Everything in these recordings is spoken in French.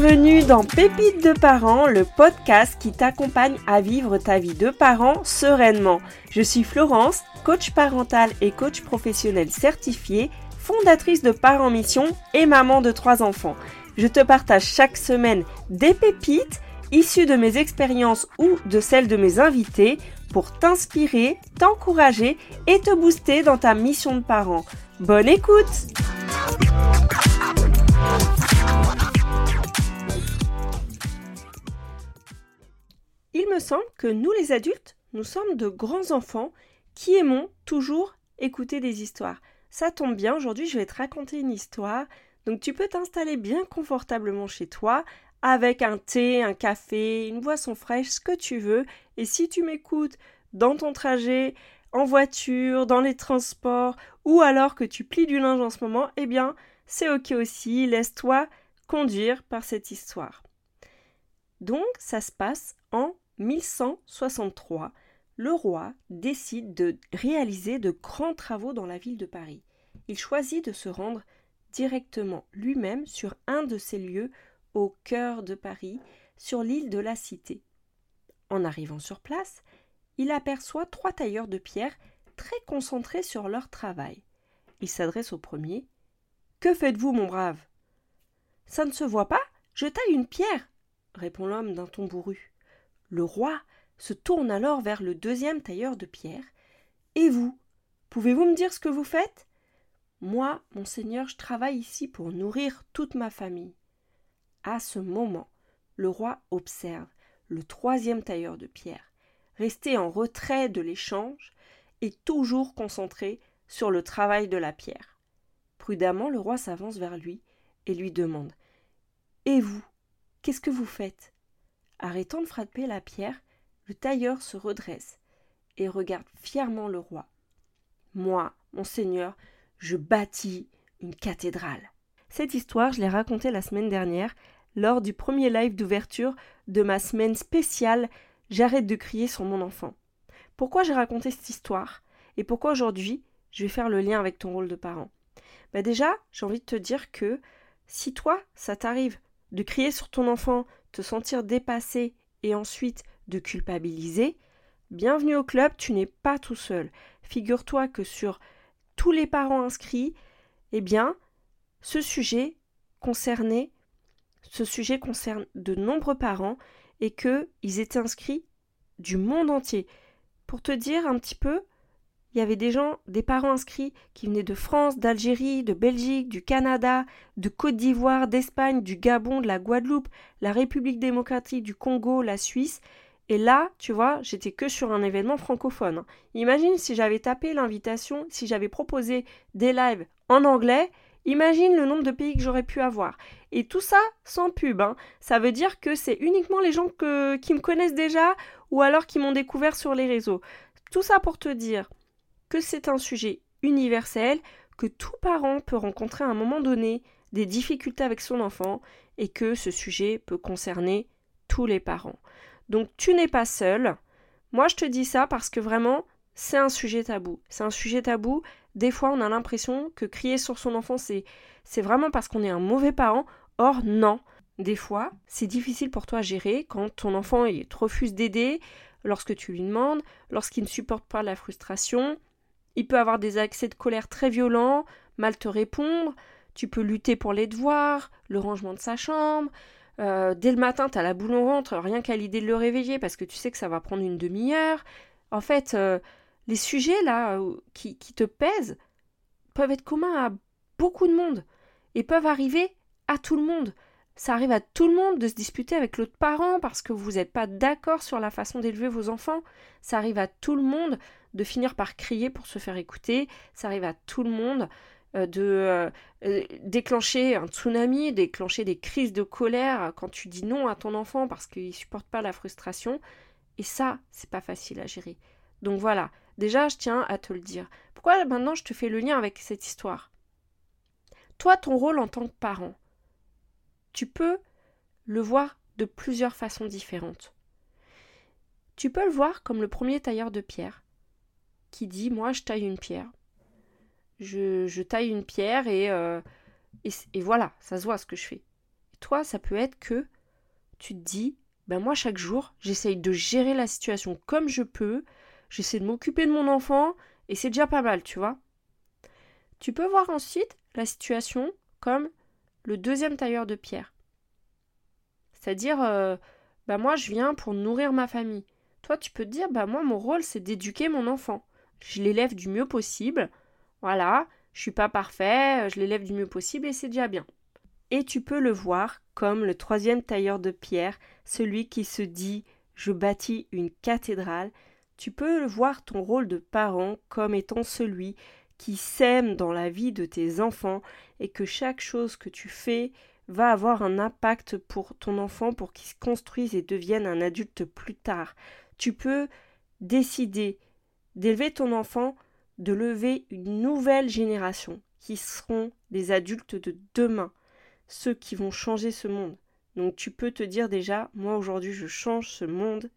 Bienvenue dans Pépites de parents, le podcast qui t'accompagne à vivre ta vie de parent sereinement. Je suis Florence, coach parental et coach professionnel certifié, fondatrice de Parents Mission et maman de trois enfants. Je te partage chaque semaine des pépites issues de mes expériences ou de celles de mes invités pour t'inspirer, t'encourager et te booster dans ta mission de parent. Bonne écoute Il me semble que nous les adultes, nous sommes de grands enfants qui aimons toujours écouter des histoires. Ça tombe bien, aujourd'hui je vais te raconter une histoire. Donc tu peux t'installer bien confortablement chez toi avec un thé, un café, une boisson fraîche, ce que tu veux. Et si tu m'écoutes dans ton trajet, en voiture, dans les transports, ou alors que tu plies du linge en ce moment, eh bien, c'est ok aussi, laisse-toi conduire par cette histoire. Donc, ça se passe en 1163. Le roi décide de réaliser de grands travaux dans la ville de Paris. Il choisit de se rendre directement lui-même sur un de ces lieux au cœur de Paris, sur l'île de la Cité. En arrivant sur place, il aperçoit trois tailleurs de pierre très concentrés sur leur travail. Il s'adresse au premier. Que faites-vous, mon brave Ça ne se voit pas Je taille une pierre répond l'homme d'un ton bourru. Le roi se tourne alors vers le deuxième tailleur de pierre. Et vous Pouvez-vous me dire ce que vous faites? Moi, monseigneur, je travaille ici pour nourrir toute ma famille. À ce moment, le roi observe le troisième tailleur de pierre, resté en retrait de l'échange et toujours concentré sur le travail de la pierre. Prudemment, le roi s'avance vers lui et lui demande Et vous, qu'est-ce que vous faites? Arrêtant de frapper la pierre, le tailleur se redresse et regarde fièrement le roi. Moi, monseigneur, je bâtis une cathédrale. Cette histoire, je l'ai racontée la semaine dernière lors du premier live d'ouverture de ma semaine spéciale J'arrête de crier sur mon enfant. Pourquoi j'ai raconté cette histoire et pourquoi aujourd'hui je vais faire le lien avec ton rôle de parent? Bah Déjà, j'ai envie de te dire que si toi, ça t'arrive de crier sur ton enfant, sentir dépassé et ensuite de culpabiliser, bienvenue au club, tu n'es pas tout seul. Figure-toi que sur tous les parents inscrits, eh bien, ce sujet concernait ce sujet concerne de nombreux parents et qu'ils étaient inscrits du monde entier. Pour te dire un petit peu, il y avait des gens, des parents inscrits qui venaient de France, d'Algérie, de Belgique, du Canada, de Côte d'Ivoire, d'Espagne, du Gabon, de la Guadeloupe, la République démocratique du Congo, la Suisse. Et là, tu vois, j'étais que sur un événement francophone. Imagine si j'avais tapé l'invitation, si j'avais proposé des lives en anglais, imagine le nombre de pays que j'aurais pu avoir. Et tout ça sans pub. Hein. Ça veut dire que c'est uniquement les gens qui me connaissent déjà ou alors qui m'ont découvert sur les réseaux. Tout ça pour te dire que c'est un sujet universel, que tout parent peut rencontrer à un moment donné des difficultés avec son enfant et que ce sujet peut concerner tous les parents. Donc tu n'es pas seul. Moi je te dis ça parce que vraiment c'est un sujet tabou. C'est un sujet tabou. Des fois on a l'impression que crier sur son enfant c'est c'est vraiment parce qu'on est un mauvais parent. Or, non. Des fois, c'est difficile pour toi à gérer quand ton enfant te refuse d'aider, lorsque tu lui demandes, lorsqu'il ne supporte pas la frustration. Il peut avoir des accès de colère très violents, mal te répondre. Tu peux lutter pour les devoirs, le rangement de sa chambre. Euh, dès le matin, tu as la boule au ventre, rien qu'à l'idée de le réveiller parce que tu sais que ça va prendre une demi-heure. En fait, euh, les sujets là euh, qui te pèsent peuvent être communs à beaucoup de monde et peuvent arriver à tout le monde. Ça arrive à tout le monde de se disputer avec l'autre parent parce que vous n'êtes pas d'accord sur la façon d'élever vos enfants. Ça arrive à tout le monde de finir par crier pour se faire écouter. Ça arrive à tout le monde euh, de euh, euh, déclencher un tsunami, déclencher des crises de colère quand tu dis non à ton enfant parce qu'il ne supporte pas la frustration. Et ça, c'est pas facile à gérer. Donc voilà, déjà, je tiens à te le dire. Pourquoi maintenant je te fais le lien avec cette histoire? Toi, ton rôle en tant que parent, tu peux le voir de plusieurs façons différentes. Tu peux le voir comme le premier tailleur de pierre qui dit Moi, je taille une pierre. Je, taille une pierre et, euh, et, voilà, ça se voit ce que je fais. Toi, ça peut être que tu te dis, ben moi chaque jour, j'essaye de gérer la situation comme je peux, j'essaie de m'occuper de mon enfant, et c'est déjà pas mal, tu vois. Tu peux voir ensuite la situation comme le deuxième tailleur de pierre. C'est-à-dire, euh, bah moi je viens pour nourrir ma famille. Toi tu peux te dire, bah moi mon rôle c'est d'éduquer mon enfant. Je l'élève du mieux possible. Voilà, je suis pas parfait, je l'élève du mieux possible et c'est déjà bien. Et tu peux le voir comme le troisième tailleur de pierre, celui qui se dit je bâtis une cathédrale. Tu peux voir ton rôle de parent comme étant celui qui sème dans la vie de tes enfants et que chaque chose que tu fais va avoir un impact pour ton enfant pour qu'il se construise et devienne un adulte plus tard. Tu peux décider d'élever ton enfant, de lever une nouvelle génération qui seront des adultes de demain, ceux qui vont changer ce monde. Donc tu peux te dire déjà, moi aujourd'hui je change ce monde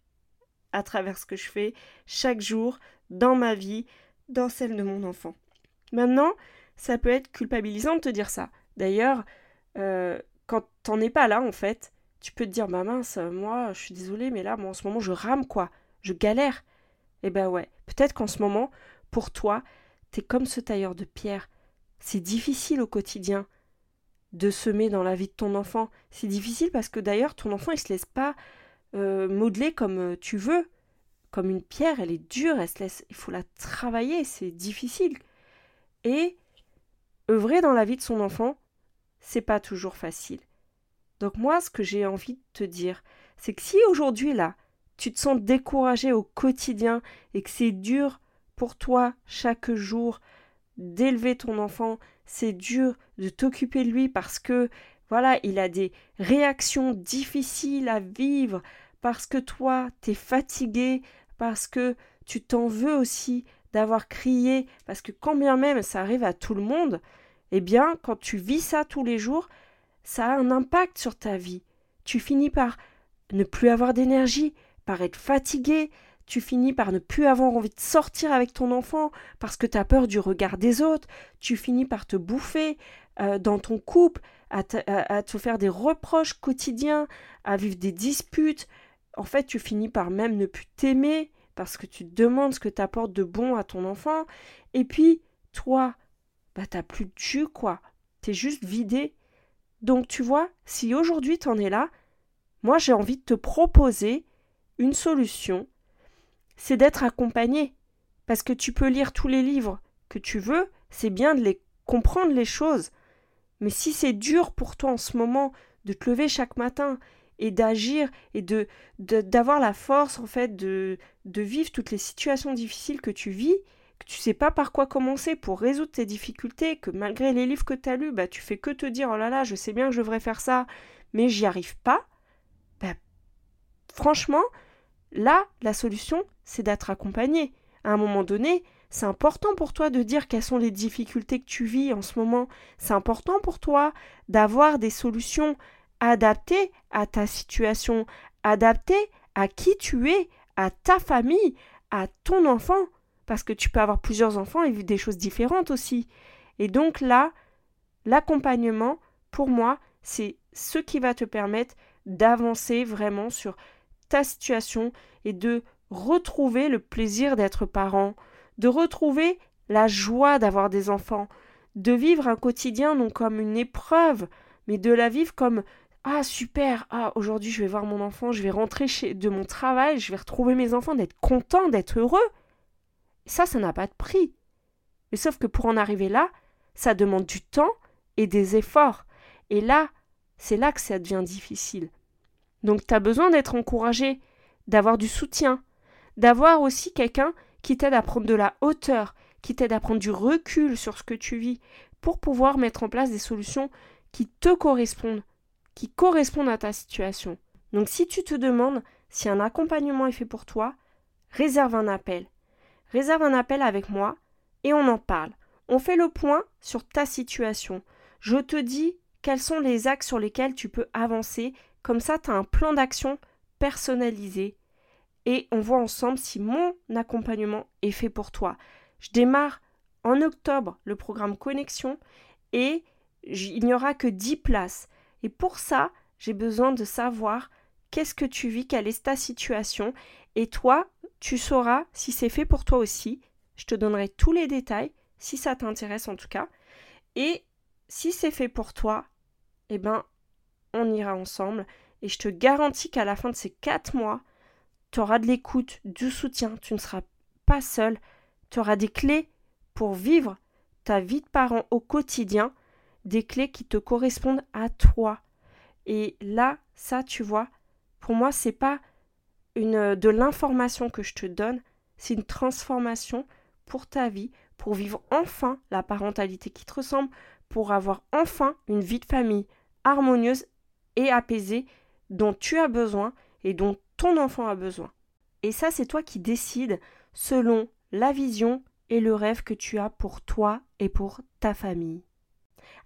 à travers ce que je fais chaque jour dans ma vie, dans celle de mon enfant. Maintenant, ça peut être culpabilisant de te dire ça. D'ailleurs, euh, quand t'en es pas là, en fait, tu peux te dire, bah mince, moi, je suis désolée, mais là, moi, en ce moment, je rame, quoi. Je galère. Eh ben ouais, peut-être qu'en ce moment, pour toi, t'es comme ce tailleur de pierre. C'est difficile au quotidien de semer dans la vie de ton enfant. C'est difficile parce que d'ailleurs, ton enfant, il se laisse pas euh, modeler comme euh, tu veux. Comme une pierre, elle est dure, elle se laisse, il faut la travailler, c'est difficile. Et œuvrer dans la vie de son enfant, c'est pas toujours facile. Donc moi, ce que j'ai envie de te dire, c'est que si aujourd'hui là, tu te sens découragé au quotidien et que c'est dur pour toi chaque jour d'élever ton enfant, c'est dur de t'occuper de lui parce que voilà, il a des réactions difficiles à vivre parce que toi, t'es fatigué, parce que tu t'en veux aussi d'avoir crié, parce que quand bien même ça arrive à tout le monde, eh bien, quand tu vis ça tous les jours, ça a un impact sur ta vie. Tu finis par ne plus avoir d'énergie, par être fatigué, tu finis par ne plus avoir envie de sortir avec ton enfant parce que tu as peur du regard des autres, tu finis par te bouffer euh, dans ton couple, à, à, te faire des reproches quotidiens, à vivre des disputes. En fait, tu finis par même ne plus t'aimer parce que tu demandes ce que tu apportes de bon à ton enfant. Et puis, toi, bah t'as plus de jus, quoi. T'es juste vidé. Donc, tu vois, si aujourd'hui t'en es là, moi j'ai envie de te proposer une solution. C'est d'être accompagné. Parce que tu peux lire tous les livres que tu veux, c'est bien de les comprendre les choses. Mais si c'est dur pour toi en ce moment de te lever chaque matin et d'agir et de d'avoir la force en fait de, de vivre toutes les situations difficiles que tu vis, que tu sais pas par quoi commencer pour résoudre tes difficultés, que malgré les livres que tu as lus, bah tu fais que te dire oh là là, je sais bien que je devrais faire ça, mais j'y arrive pas. Bah, franchement, là, la solution, c'est d'être accompagné. À un moment donné, c'est important pour toi de dire quelles sont les difficultés que tu vis en ce moment. C'est important pour toi d'avoir des solutions adapté à ta situation, adapté à qui tu es, à ta famille, à ton enfant, parce que tu peux avoir plusieurs enfants et vivre des choses différentes aussi. Et donc là, l'accompagnement, pour moi, c'est ce qui va te permettre d'avancer vraiment sur ta situation et de retrouver le plaisir d'être parent, de retrouver la joie d'avoir des enfants, de vivre un quotidien non comme une épreuve, mais de la vivre comme ah super, ah aujourd'hui je vais voir mon enfant, je vais rentrer chez de mon travail, je vais retrouver mes enfants, d'être content, d'être heureux. Ça, ça n'a pas de prix. Mais sauf que pour en arriver là, ça demande du temps et des efforts. Et là, c'est là que ça devient difficile. Donc tu as besoin d'être encouragé, d'avoir du soutien, d'avoir aussi quelqu'un qui t'aide à prendre de la hauteur, qui t'aide à prendre du recul sur ce que tu vis, pour pouvoir mettre en place des solutions qui te correspondent, qui correspondent à ta situation. Donc si tu te demandes si un accompagnement est fait pour toi, réserve un appel. Réserve un appel avec moi et on en parle. On fait le point sur ta situation. Je te dis quels sont les axes sur lesquels tu peux avancer. Comme ça, tu as un plan d'action personnalisé et on voit ensemble si mon accompagnement est fait pour toi. Je démarre en octobre le programme Connexion et il n'y aura que 10 places. Et pour ça, j'ai besoin de savoir qu'est-ce que tu vis, quelle est ta situation. Et toi, tu sauras si c'est fait pour toi aussi. Je te donnerai tous les détails, si ça t'intéresse en tout cas. Et si c'est fait pour toi, eh ben, on ira ensemble. Et je te garantis qu'à la fin de ces quatre mois, tu auras de l'écoute, du soutien, tu ne seras pas seul, tu auras des clés pour vivre ta vie de parent au quotidien, des clés qui te correspondent à toi. Et là, ça, tu vois, pour moi, c'est pas une de l'information que je te donne, c'est une transformation pour ta vie, pour vivre enfin la parentalité qui te ressemble, pour avoir enfin une vie de famille harmonieuse et apaisée dont tu as besoin et dont ton enfant a besoin. Et ça, c'est toi qui décides selon la vision et le rêve que tu as pour toi et pour ta famille.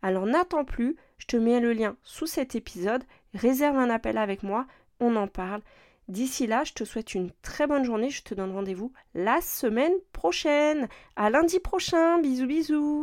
Alors n'attends plus, je te mets le lien sous cet épisode, réserve un appel avec moi, on en parle. D'ici là, je te souhaite une très bonne journée, je te donne rendez-vous la semaine prochaine. À lundi prochain, bisous bisous.